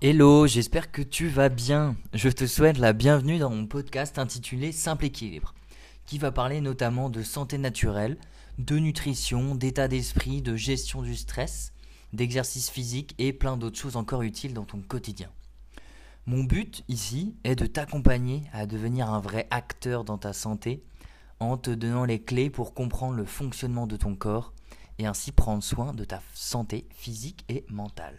Hello, j'espère que tu vas bien. Je te souhaite la bienvenue dans mon podcast intitulé Simple équilibre, qui va parler notamment de santé naturelle, de nutrition, d'état d'esprit, de gestion du stress, d'exercice physique et plein d'autres choses encore utiles dans ton quotidien. Mon but ici est de t'accompagner à devenir un vrai acteur dans ta santé en te donnant les clés pour comprendre le fonctionnement de ton corps et ainsi prendre soin de ta santé physique et mentale.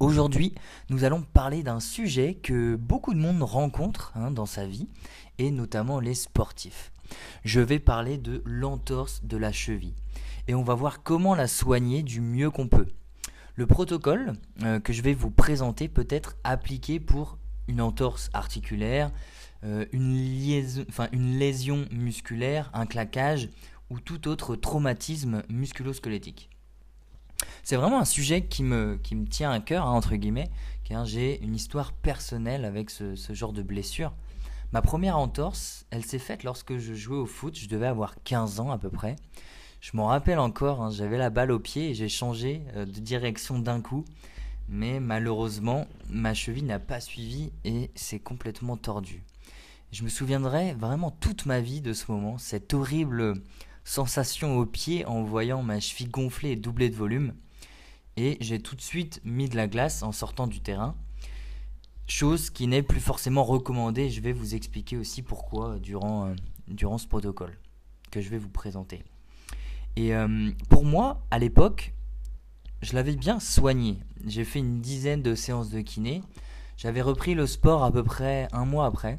Aujourd'hui, nous allons parler d'un sujet que beaucoup de monde rencontre hein, dans sa vie, et notamment les sportifs. Je vais parler de l'entorse de la cheville, et on va voir comment la soigner du mieux qu'on peut. Le protocole euh, que je vais vous présenter peut être appliqué pour une entorse articulaire, euh, une, lésion musculaire, un claquage ou tout autre traumatisme musculo-squelettique. C'est vraiment un sujet qui me, qui me tient à cœur, hein, entre guillemets, car j'ai une histoire personnelle avec ce, ce, genre de blessure. Ma première entorse, elle s'est faite lorsque je jouais au foot, je devais avoir 15 ans à peu près. Je m'en rappelle encore, hein, j'avais la balle au pied et j'ai changé euh, de direction d'un coup. Mais malheureusement, ma cheville n'a pas suivi et c'est complètement tordu. Je me souviendrai vraiment toute ma vie de ce moment, cette horrible sensation au pied en voyant ma cheville gonflée et doublée de volume. Et j'ai tout de suite mis de la glace en sortant du terrain. Chose qui n'est plus forcément recommandée. Je vais vous expliquer aussi pourquoi durant, euh, durant ce protocole que je vais vous présenter. Et euh, pour moi, à l'époque, je l'avais bien soigné. J'ai fait une dizaine de séances de kiné. J'avais repris le sport à peu près un mois après.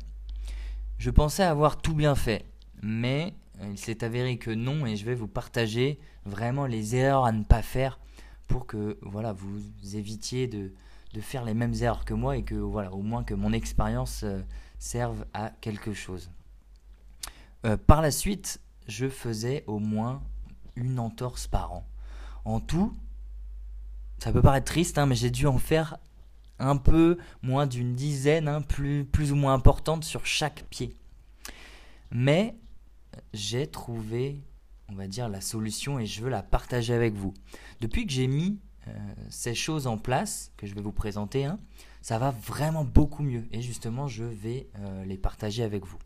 Je pensais avoir tout bien fait, mais euh, il s'est avéré que non et je vais vous partager vraiment les erreurs à ne pas faire pour que voilà, vous évitiez de, faire les mêmes erreurs que moi et que voilà, au moins que mon expérience euh, serve à quelque chose. Par la suite, je faisais au moins une entorse par an. En tout, ça peut paraître triste, hein, mais j'ai dû en faire un peu moins d'une dizaine, hein, plus, plus ou moins importante sur chaque pied. Mais j'ai trouvé, on va dire, la solution et je veux la partager avec vous. Depuis que j'ai mis euh, ces choses en place, que je vais vous présenter, hein, ça va vraiment beaucoup mieux. Et justement, je vais euh, les partager avec vous.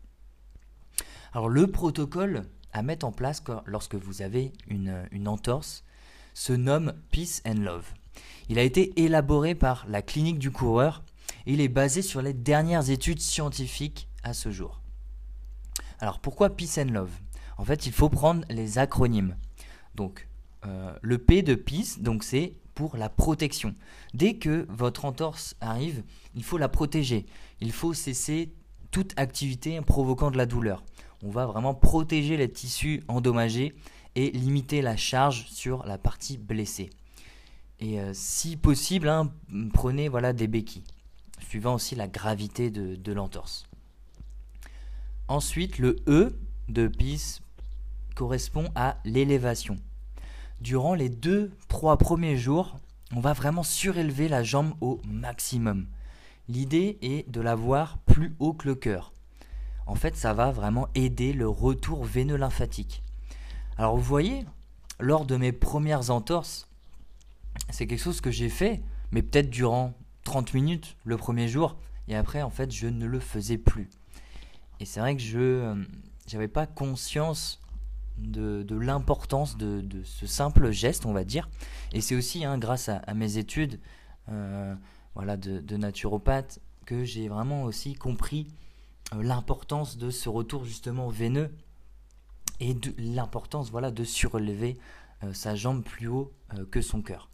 Alors le protocole à mettre en place lorsque vous avez une, entorse se nomme Peace and Love. Il a été élaboré par la clinique du coureur et il est basé sur les dernières études scientifiques à ce jour. Alors pourquoi Peace and Love? En fait, il faut prendre les acronymes. Donc, euh, le P de Peace, donc c'est pour la protection. Dès que votre entorse arrive, il faut la protéger. Il faut cesser toute activité provoquant de la douleur. On va vraiment protéger les tissus endommagés et limiter la charge sur la partie blessée. Et euh, si possible, hein, prenez voilà, des béquilles, suivant aussi la gravité de, l'entorse. Ensuite, le E de PIS correspond à l'élévation. Durant les 2-3 premiers jours, on va vraiment surélever la jambe au maximum. L'idée est de la voir plus haut que le cœur. En fait, ça va vraiment aider le retour veineux lymphatique. Alors vous voyez, lors de mes premières entorses, c'est quelque chose que j'ai fait, mais peut-être durant 30 minutes le premier jour, et après, en fait, je ne le faisais plus. Et c'est vrai que je n'avais euh, pas conscience de, l'importance de, ce simple geste, on va dire. Et c'est aussi hein, grâce à, mes études euh, voilà, de, naturopathe que j'ai vraiment aussi compris l'importance de ce retour justement veineux et l'importance voilà, de surlever sa jambe plus haut que son cœur.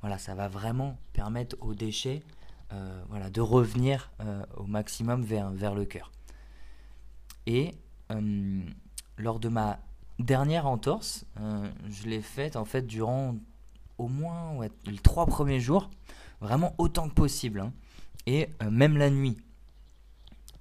Voilà, ça va vraiment permettre aux déchets euh, voilà, de revenir euh, au maximum vers, vers le cœur. Et euh, lors de ma dernière entorse, je l'ai faite en fait durant au moins les trois premiers jours, vraiment autant que possible, hein. et même la nuit.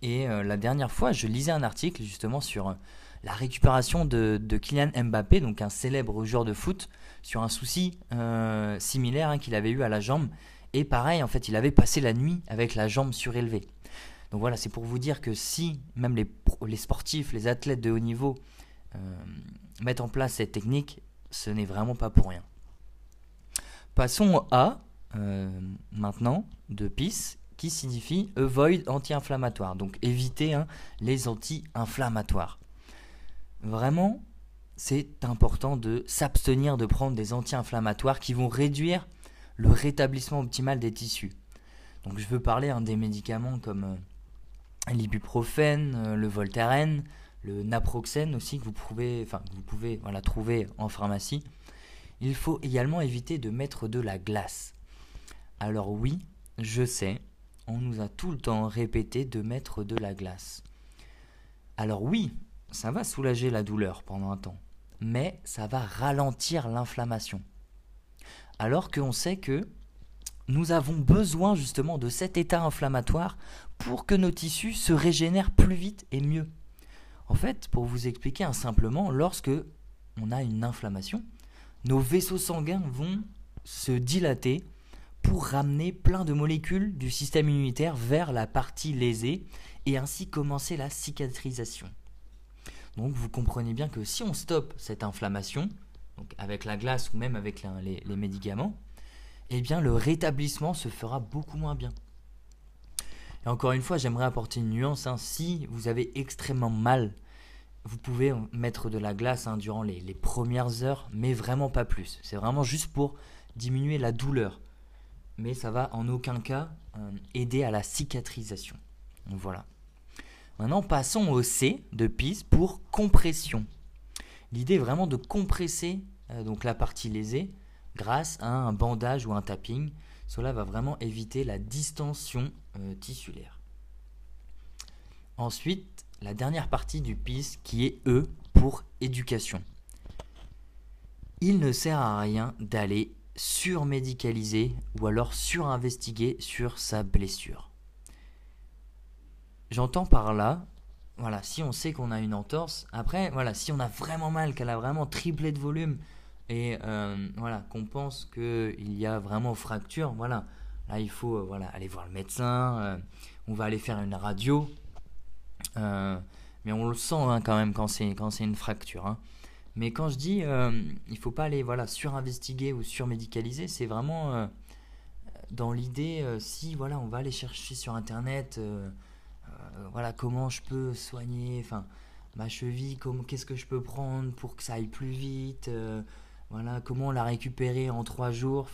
Et la dernière fois, je lisais un article justement sur la récupération de, Kylian Mbappé, donc un célèbre joueur de foot, sur un souci euh, similaire hein, qu'il avait eu à la jambe. Et pareil, en fait, il avait passé la nuit avec la jambe surélevée. Donc voilà, c'est pour vous dire que si même les, sportifs, les athlètes de haut niveau euh, mettent en place cette technique, ce n'est vraiment pas pour rien. Passons à euh, maintenant de PIS qui signifie avoid anti-inflammatoire, donc éviter hein, les anti-inflammatoires. Vraiment, c'est important de s'abstenir de prendre des anti-inflammatoires qui vont réduire le rétablissement optimal des tissus. Donc je veux parler hein, des médicaments comme euh, l'ibuprofène, euh, le Voltaren, le naproxène aussi que vous pouvez, vous pouvez voilà, trouver en pharmacie. Il faut également éviter de mettre de la glace. Alors oui, je sais, on nous a tout le temps répété de mettre de la glace. Alors oui, ça va soulager la douleur pendant un temps, mais ça va ralentir l'inflammation. Alors qu'on sait que nous avons besoin justement de cet état inflammatoire pour que nos tissus se régénèrent plus vite et mieux. En fait, pour vous expliquer simplement, lorsque on a une inflammation, nos vaisseaux sanguins vont se dilater pour ramener plein de molécules du système immunitaire vers la partie lésée et ainsi commencer la cicatrisation. Donc vous comprenez bien que si on stoppe cette inflammation, avec la glace ou même avec les, médicaments, eh bien le rétablissement se fera beaucoup moins bien. Et encore une fois, j'aimerais apporter une nuance. Hein. Si vous avez extrêmement mal, vous pouvez mettre de la glace hein, durant les, premières heures, mais vraiment pas plus. C'est vraiment juste pour diminuer la douleur. Mais ça va en aucun cas euh, aider à la cicatrisation. voilà. Maintenant, passons au C de PIS pour compression. L'idée est vraiment de compresser euh, donc la partie lésée grâce à un bandage ou un tapping. Cela va vraiment éviter la distension euh, tissulaire. Ensuite, la dernière partie du PIS qui est E pour éducation. Il ne sert à rien d'aller surmédicaliser ou alors surinvestiguer sur sa blessure. J'entends par là, voilà, si on sait qu'on a une entorse, après, voilà, si on a vraiment mal, qu'elle a vraiment triplé de volume, et euh, voilà, qu'on pense qu'il y a vraiment fracture, voilà, là il faut euh, voilà, aller voir le médecin, euh, on va aller faire une radio, mais on le sent hein, quand même quand c'est quand c'est une fracture. Hein. Mais quand je dis il faut pas aller voilà surinvestiguer ou surmédicaliser, c'est vraiment dans l'idée si voilà on va aller chercher sur internet euh, voilà comment je peux soigner ma cheville qu'est-ce que je peux prendre pour que ça aille plus vite euh, voilà comment la récupérer en trois jours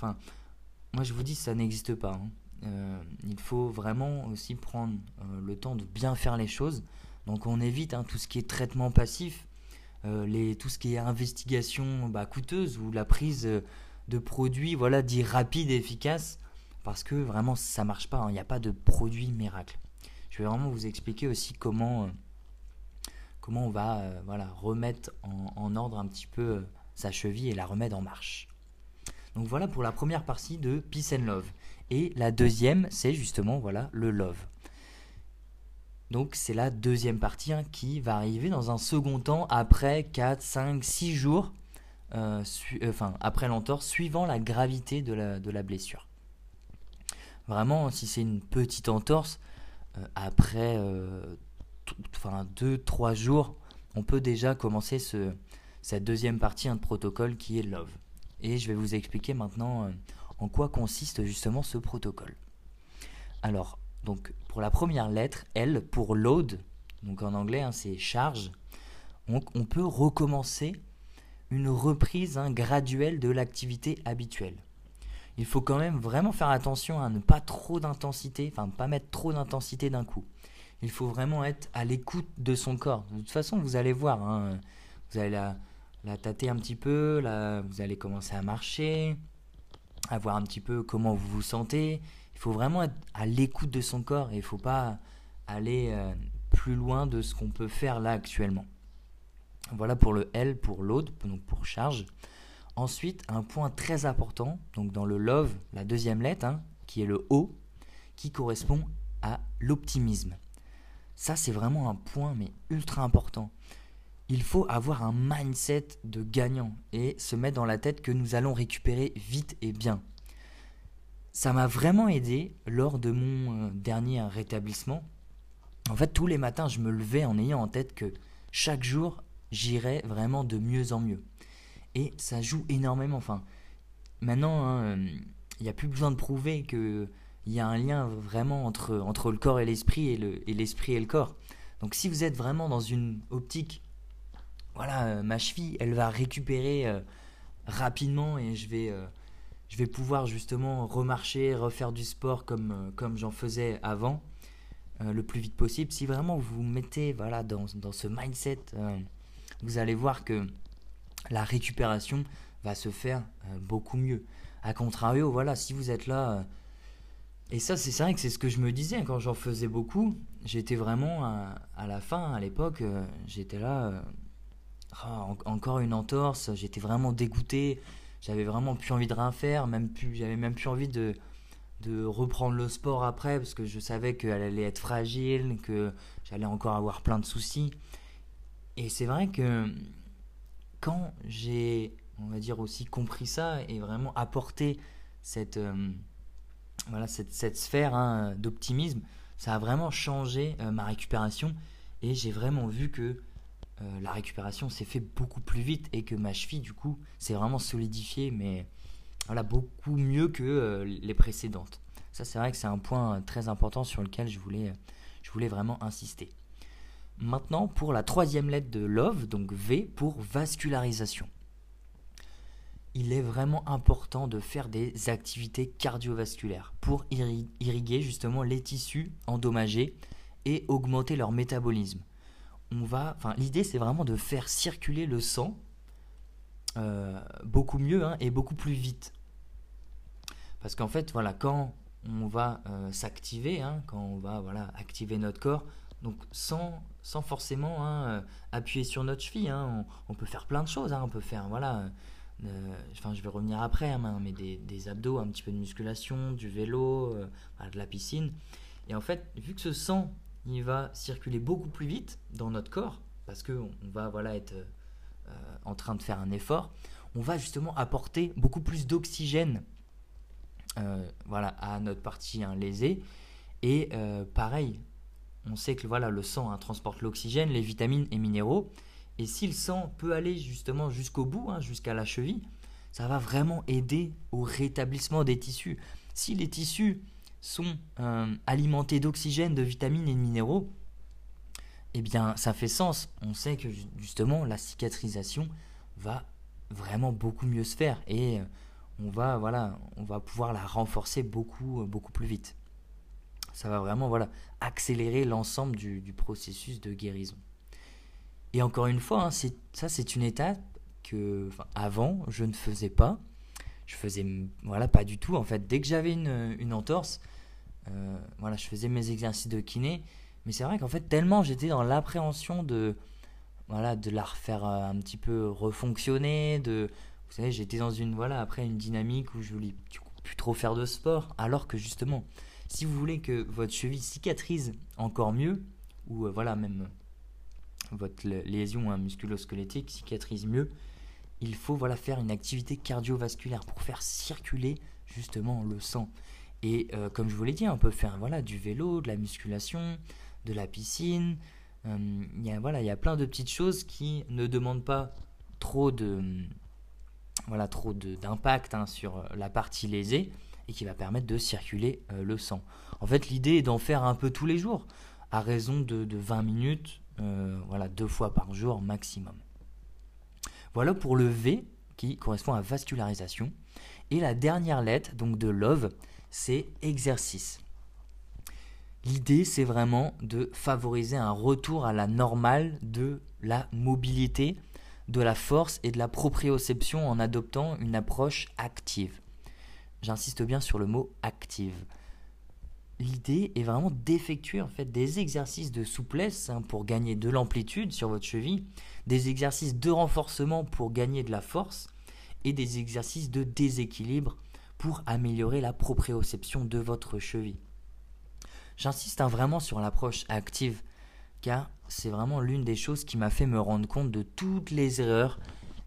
moi je vous dis ça n'existe pas hein. euh, il faut vraiment aussi prendre le temps de bien faire les choses donc on évite hein, tout ce qui est traitement passif les, tout ce qui est investigation bah, coûteuse ou la prise de produits voilà dits rapides et efficaces parce que vraiment ça marche pas hein. il n'y a pas de produit miracle je vais vraiment vous expliquer aussi comment, euh, comment on va euh, voilà, remettre en, ordre un petit peu euh, sa cheville et la remettre en marche. Donc voilà pour la première partie de Peace and Love. Et la deuxième, c'est justement voilà, le love. Donc c'est la deuxième partie hein, qui va arriver dans un second temps après 4, 5, 6 jours, enfin après l'entorse, suivant la gravité de la, de la blessure. Vraiment, si c'est une petite entorse, euh, après euh, enfin, 2-3 jours, on peut déjà commencer ce, cette deuxième partie de protocole qui est Love. Et je vais vous expliquer maintenant euh, en quoi consiste justement ce protocole. Alors, donc pour la première lettre, L pour load, donc en anglais hein, c'est charge, on, peut recommencer une reprise hein, graduelle de l'activité habituelle il faut quand même vraiment faire attention à ne pas trop d'intensité, enfin pas mettre trop d'intensité d'un coup. Il faut vraiment être à l'écoute de son corps. De toute façon, vous allez voir, hein, vous allez la, la, tâter un petit peu, là, vous allez commencer à marcher, à voir un petit peu comment vous vous sentez. Il faut vraiment être à l'écoute de son corps et il ne faut pas aller euh, plus loin de ce qu'on peut faire là actuellement. Voilà pour le L, pour load, donc pour charge. Ensuite, un point très important, donc dans le love, la deuxième lettre, hein, qui est le O, qui correspond à l'optimisme. Ça, c'est vraiment un point, mais ultra important. il faut avoir un mindset de gagnant et se mettre dans la tête que nous allons récupérer vite et bien. Ça m'a vraiment aidé lors de mon euh, dernier rétablissement. En fait, tous les matins, je me levais en ayant en tête que chaque jour, j'irais vraiment de mieux en mieux. Et ça joue énormément. Enfin, maintenant, hein, euh, il n'y a plus besoin de prouver qu'il y a un lien vraiment entre, le corps et l'esprit et l'esprit et, et le corps. Donc si vous êtes vraiment dans une optique voilà, euh, ma cheville, elle va récupérer euh, rapidement et je vais, euh, je vais pouvoir justement remarcher, refaire du sport comme, comme j'en faisais avant, le plus vite possible. Si vraiment vous vous mettez voilà, dans, dans ce mindset, vous allez voir que la récupération va se faire beaucoup mieux. A contrario, voilà, si vous êtes là, et ça c'est vrai que c'est ce que je me disais quand j'en faisais beaucoup, j'étais vraiment à, la fin, à l'époque, j'étais là ah, encore une entorse, j'étais vraiment dégoûté, j'avais vraiment plus envie de rien faire, même plus, j'avais même plus envie de, de reprendre le sport après parce que je savais qu'elle allait être fragile, que j'allais encore avoir plein de soucis. Et c'est vrai que quand j'ai, on va dire aussi compris ça et vraiment apporté cette, euh, voilà, cette, cette sphère hein, d'optimisme, ça a vraiment changé euh, ma récupération et j'ai vraiment vu que euh, la récupération s'est fait beaucoup plus vite et que ma cheville, du coup, s'est vraiment solidifiée, mais voilà, beaucoup mieux que euh, les précédentes. Ça, c'est vrai que c'est un point très important sur lequel je voulais, je voulais vraiment insister. Maintenant, pour la troisième lettre de Love, donc V pour vascularisation. Il est vraiment important de faire des activités cardiovasculaires pour irriguer justement les tissus endommagés et augmenter leur métabolisme va, enfin, l'idée c'est vraiment de faire circuler le sang euh, beaucoup mieux hein, et beaucoup plus vite. Parce qu'en fait, voilà, quand on va euh, s'activer, hein, quand on va voilà, activer notre corps, donc sans, sans forcément hein, euh, appuyer sur notre cheville, on, on, peut faire plein de choses. on peut faire, voilà, enfin je vais revenir après, mais des, des, abdos, un petit peu de musculation, du vélo, de la piscine. Et en fait, vu que ce sang il va circuler beaucoup plus vite dans notre corps parce qu'on va voilà être euh, en train de faire un effort. On va justement apporter beaucoup plus d'oxygène euh, voilà à notre partie hein, lésée et euh, pareil, on sait que voilà le sang hein, transporte l'oxygène, les vitamines et minéraux et si le sang peut aller justement jusqu'au bout, hein, jusqu'à la cheville, ça va vraiment aider au rétablissement des tissus. Si les tissus sont euh, alimentés d'oxygène, de vitamines et de minéraux, eh bien ça fait sens. On sait que justement la cicatrisation va vraiment beaucoup mieux se faire et euh, on va voilà, on va pouvoir la renforcer beaucoup euh, beaucoup plus vite. Ça va vraiment voilà accélérer l'ensemble du, processus de guérison. Et encore une fois, hein, ça c'est une étape que avant je ne faisais pas. Je faisais voilà pas du tout en fait. Dès que j'avais une, une entorse, euh, voilà, je faisais mes exercices de kiné, mais c'est vrai qu'en fait, tellement j'étais dans l'appréhension de, voilà, de la refaire euh, un petit peu refonctionner, de, vous savez, j'étais dans une, voilà, après une dynamique où je voulais plus trop faire de sport, alors que justement, si vous voulez que votre cheville cicatrise encore mieux, ou euh, voilà, même votre lésion hein, musculo-squelettique cicatrise mieux, il faut voilà faire une activité cardiovasculaire pour faire circuler justement le sang. Et euh, comme je vous l'ai dit, on peut faire voilà, du vélo, de la musculation, de la piscine. Euh, il y a, voilà, il y a plein de petites choses qui ne demandent pas trop de voilà trop d'impact hein, sur la partie lésée et qui va permettre de circuler euh, le sang. En fait, l'idée est d'en faire un peu tous les jours, à raison de, de 20 minutes, voilà, deux fois par jour maximum. Voilà pour le V qui correspond à vascularisation. Et la dernière lettre, donc de love, c'est exercice. L'idée, c'est vraiment de favoriser un retour à la normale de la mobilité, de la force et de la proprioception en adoptant une approche active. J'insiste bien sur le mot active. L'idée est vraiment d'effectuer en fait des exercices de souplesse hein, pour gagner de l'amplitude sur votre cheville, des exercices de renforcement pour gagner de la force et des exercices de déséquilibre pour améliorer la proprioception de votre cheville. J'insiste hein, vraiment sur l'approche active car c'est vraiment l'une des choses qui m'a fait me rendre compte de toutes les erreurs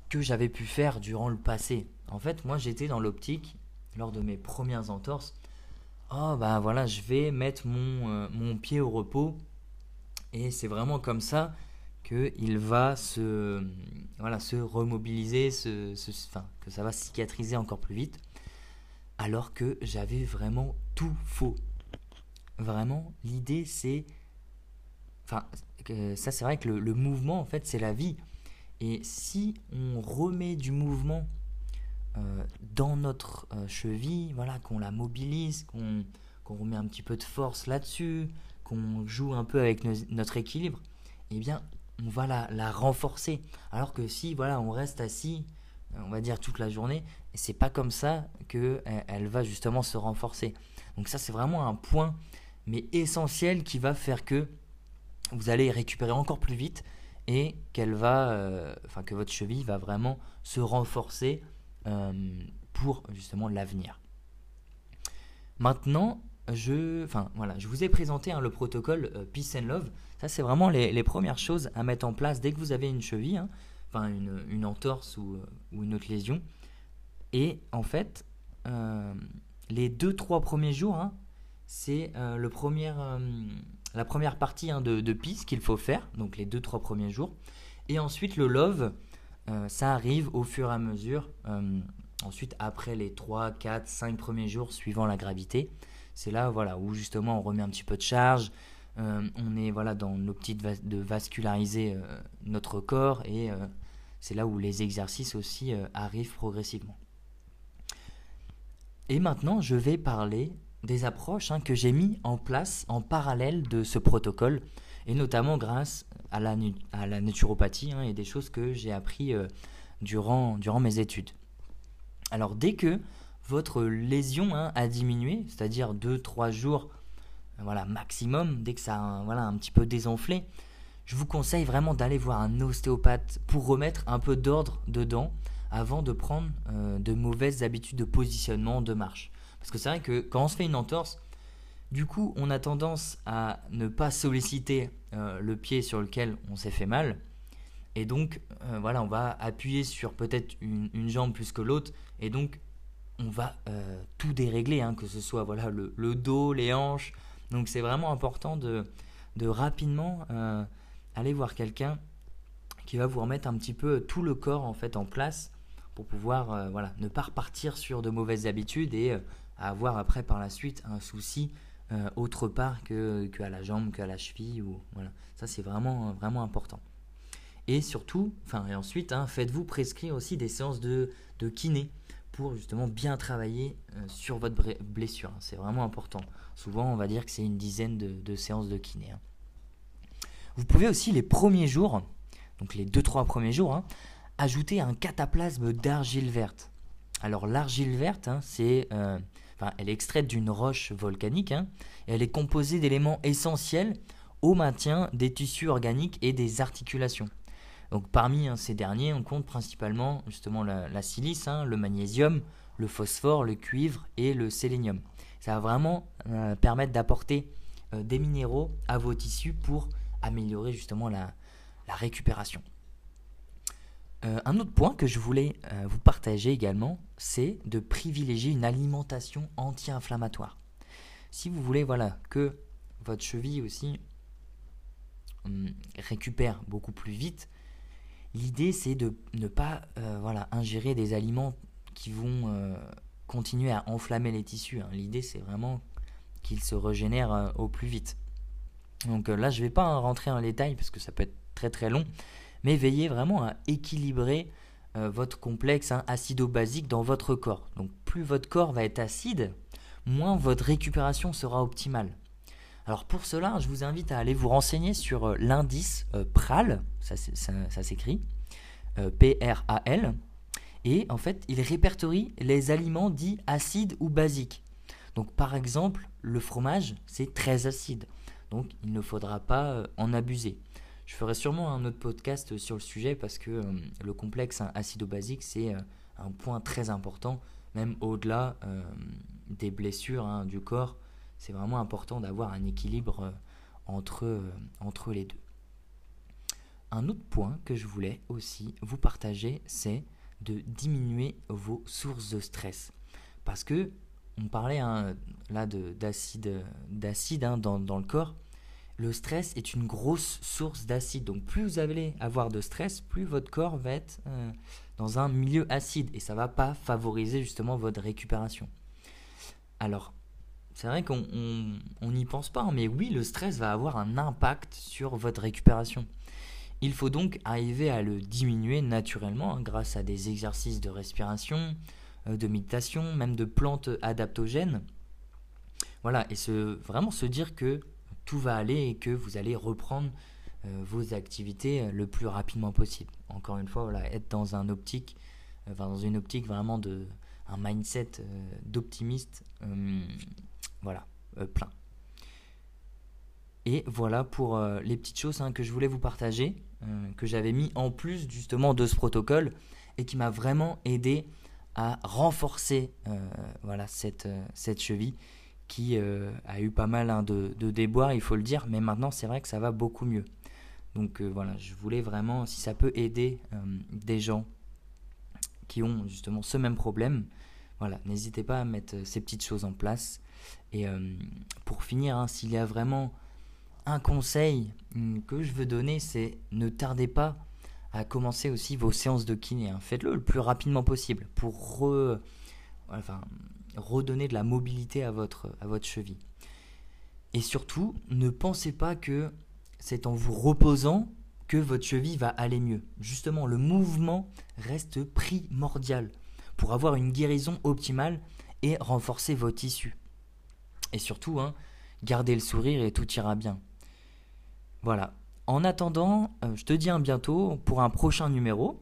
que j'avais pu faire durant le passé. En fait, moi j'étais dans l'optique, lors de mes premières entorses, oh bah voilà, je vais mettre mon, euh, mon pied au repos. Et c'est vraiment comme ça qu'il va se, voilà, se remobiliser, se, que ça va cicatriser encore plus vite. Alors que j'avais vraiment tout faux. Vraiment, l'idée c'est... Enfin, ça c'est vrai que le, mouvement en fait c'est la vie. Et si on remet du mouvement dans notre euh, cheville, voilà, qu'on la mobilise, qu'on remet un petit peu de force là-dessus, qu'on joue un peu avec notre équilibre, eh bien, on va la, renforcer. Alors que si, voilà, on reste assis, on va dire toute la journée, c'est pas comme ça que elle, va justement se renforcer. Donc ça, c'est vraiment un point, mais essentiel, qui va faire que vous allez récupérer encore plus vite et qu'elle va, euh, enfin que votre cheville va vraiment se renforcer euh, pour justement l'avenir. Maintenant, je, enfin, voilà, je vous ai présenté hein, le protocole euh, Peace and Love. Ça, c'est vraiment les, premières choses à mettre en place dès que vous avez une cheville, hein, enfin une, entorse ou, une autre lésion. Et en fait, euh, les deux trois premiers jours, hein, c'est le la première partie de, Peace qu'il faut faire, donc les deux trois premiers jours. Et ensuite, le Love, euh, ça arrive au fur et à mesure. Euh, ensuite, après les 3, 4, 5 premiers jours suivant la gravité, c'est là voilà, où justement on remet un petit peu de charge. Euh, on est voilà, dans l'optique de vasculariser notre corps et c'est là où les exercices aussi arrivent progressivement. Et maintenant, je vais parler des approches hein, que j'ai mis en place en parallèle de ce protocole et notamment grâce à la, naturopathie hein, et des choses que j'ai appris euh, durant, mes études. Alors dès que votre lésion hein, a diminué, c'est-à-dire 2-3 jours voilà, maximum, dès que ça a voilà, un petit peu désenflé, je vous conseille vraiment d'aller voir un ostéopathe pour remettre un peu d'ordre dedans avant de prendre euh, de mauvaises habitudes de positionnement, de marche. Parce que c'est vrai que quand on se fait une entorse, du coup, on a tendance à ne pas solliciter euh, le pied sur lequel on s'est fait mal. Et donc, euh, voilà, on va appuyer sur peut-être une, jambe plus que l'autre. Et donc, on va euh, tout dérégler, hein, que ce soit voilà, le, dos, les hanches. Donc, c'est vraiment important de, de rapidement aller voir quelqu'un qui va vous remettre un petit peu tout le corps en fait en place pour pouvoir voilà, ne pas repartir sur de mauvaises habitudes et avoir après par la suite un souci euh, autre part que, à la jambe, qu'à la cheville. Ou, voilà. Ça, c'est vraiment, vraiment important. Et surtout, enfin, et ensuite, hein, faites-vous prescrire aussi des séances de, de kiné pour justement bien travailler euh, sur votre blessure. Hein. C'est vraiment important. Souvent, on va dire que c'est une dizaine de, de, séances de kiné. Hein. Vous pouvez aussi les premiers jours, donc les 2-3 premiers jours, ajouter un cataplasme d'argile verte. Alors l'argile verte, c'est euh, elle est extraite d'une roche volcanique hein, et elle est composée d'éléments essentiels au maintien des tissus organiques et des articulations. Parmi hein, ces derniers, on compte principalement justement la, silice, hein, le magnésium, le phosphore, le cuivre et le sélénium. Ça va vraiment euh, permettre d'apporter euh, des minéraux à vos tissus pour améliorer justement la récupération. Euh, un autre point que je voulais euh, vous partager également, c'est de privilégier une alimentation anti-inflammatoire. Si vous voulez voilà, que votre cheville aussi hum, récupère beaucoup plus vite, l'idée c'est de ne pas euh, ingérer des aliments qui vont continuer à enflammer les tissus. Hein. L'idée c'est vraiment qu'ils se régénèrent au plus vite. Donc là je ne vais pas rentrer en détail parce que ça peut être très très long mais veillez vraiment à équilibrer euh, votre complexe hein, acido-basique dans votre corps. Donc plus votre corps va être acide, moins votre récupération sera optimale. Alors pour cela, je vous invite à aller vous renseigner sur euh, l'indice euh, PRAL, ça, s'écrit, P-R-A-L, et en fait, il répertorie les aliments dits acides ou basiques. Donc par exemple, le fromage, c'est très acide, donc il ne faudra pas en abuser. Je ferai sûrement un autre podcast sur le sujet parce que euh, le complexe acido-basique, c'est euh, un point très important, même au-delà euh, des blessures hein, du corps. C'est vraiment important d'avoir un équilibre entre, entre les deux. Un autre point que je voulais aussi vous partager, c'est de diminuer vos sources de stress. Parce que on parlait hein, là d'acide hein, dans, dans, le corps. Le stress est une grosse source d'acide. Donc plus vous allez avoir de stress, plus votre corps va être euh, dans un milieu acide et ça va pas favoriser justement votre récupération. Alors, c'est vrai qu'on n'y pense pas, hein, mais oui, le stress va avoir un impact sur votre récupération. Il faut donc arriver à le diminuer naturellement hein, grâce à des exercices de respiration, euh, de méditation, même de plantes adaptogènes. Voilà, et vraiment se dire que tout va aller et que vous allez reprendre euh, vos activités euh, le plus rapidement possible. Encore une fois, voilà, être dans un optique, dans une optique vraiment de un mindset d'optimiste, voilà, plein. Et voilà pour les petites choses hein, que je voulais vous partager. Euh, que j'avais mis en plus justement de ce protocole et qui m'a vraiment aidé à renforcer euh, voilà, cette, euh, cette cheville qui a eu pas mal hein, de, de, déboires, il faut le dire, mais maintenant c'est vrai que ça va beaucoup mieux. Donc voilà, je voulais vraiment, si ça peut aider des gens qui ont justement ce même problème, voilà, n'hésitez pas à mettre ces petites choses en place. Et pour finir, hein, s'il y a vraiment un conseil hmm, que je veux donner, c'est ne tardez pas à commencer aussi vos séances de kiné. Hein. Faites-le le plus rapidement possible pour redonner de la mobilité à votre, cheville. Et surtout, ne pensez pas que c'est en vous reposant que votre cheville va aller mieux. Justement, le mouvement reste primordial pour avoir une guérison optimale et renforcer vos tissus. Et surtout, hein, gardez le sourire et tout ira bien. Voilà. En attendant, euh, je te dis à bientôt pour un prochain numéro.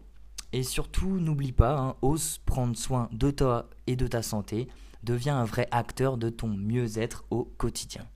Et surtout, n'oublie pas, hein, ose prendre soin de toi et de ta santé. Deviens un vrai acteur de ton mieux-être au quotidien.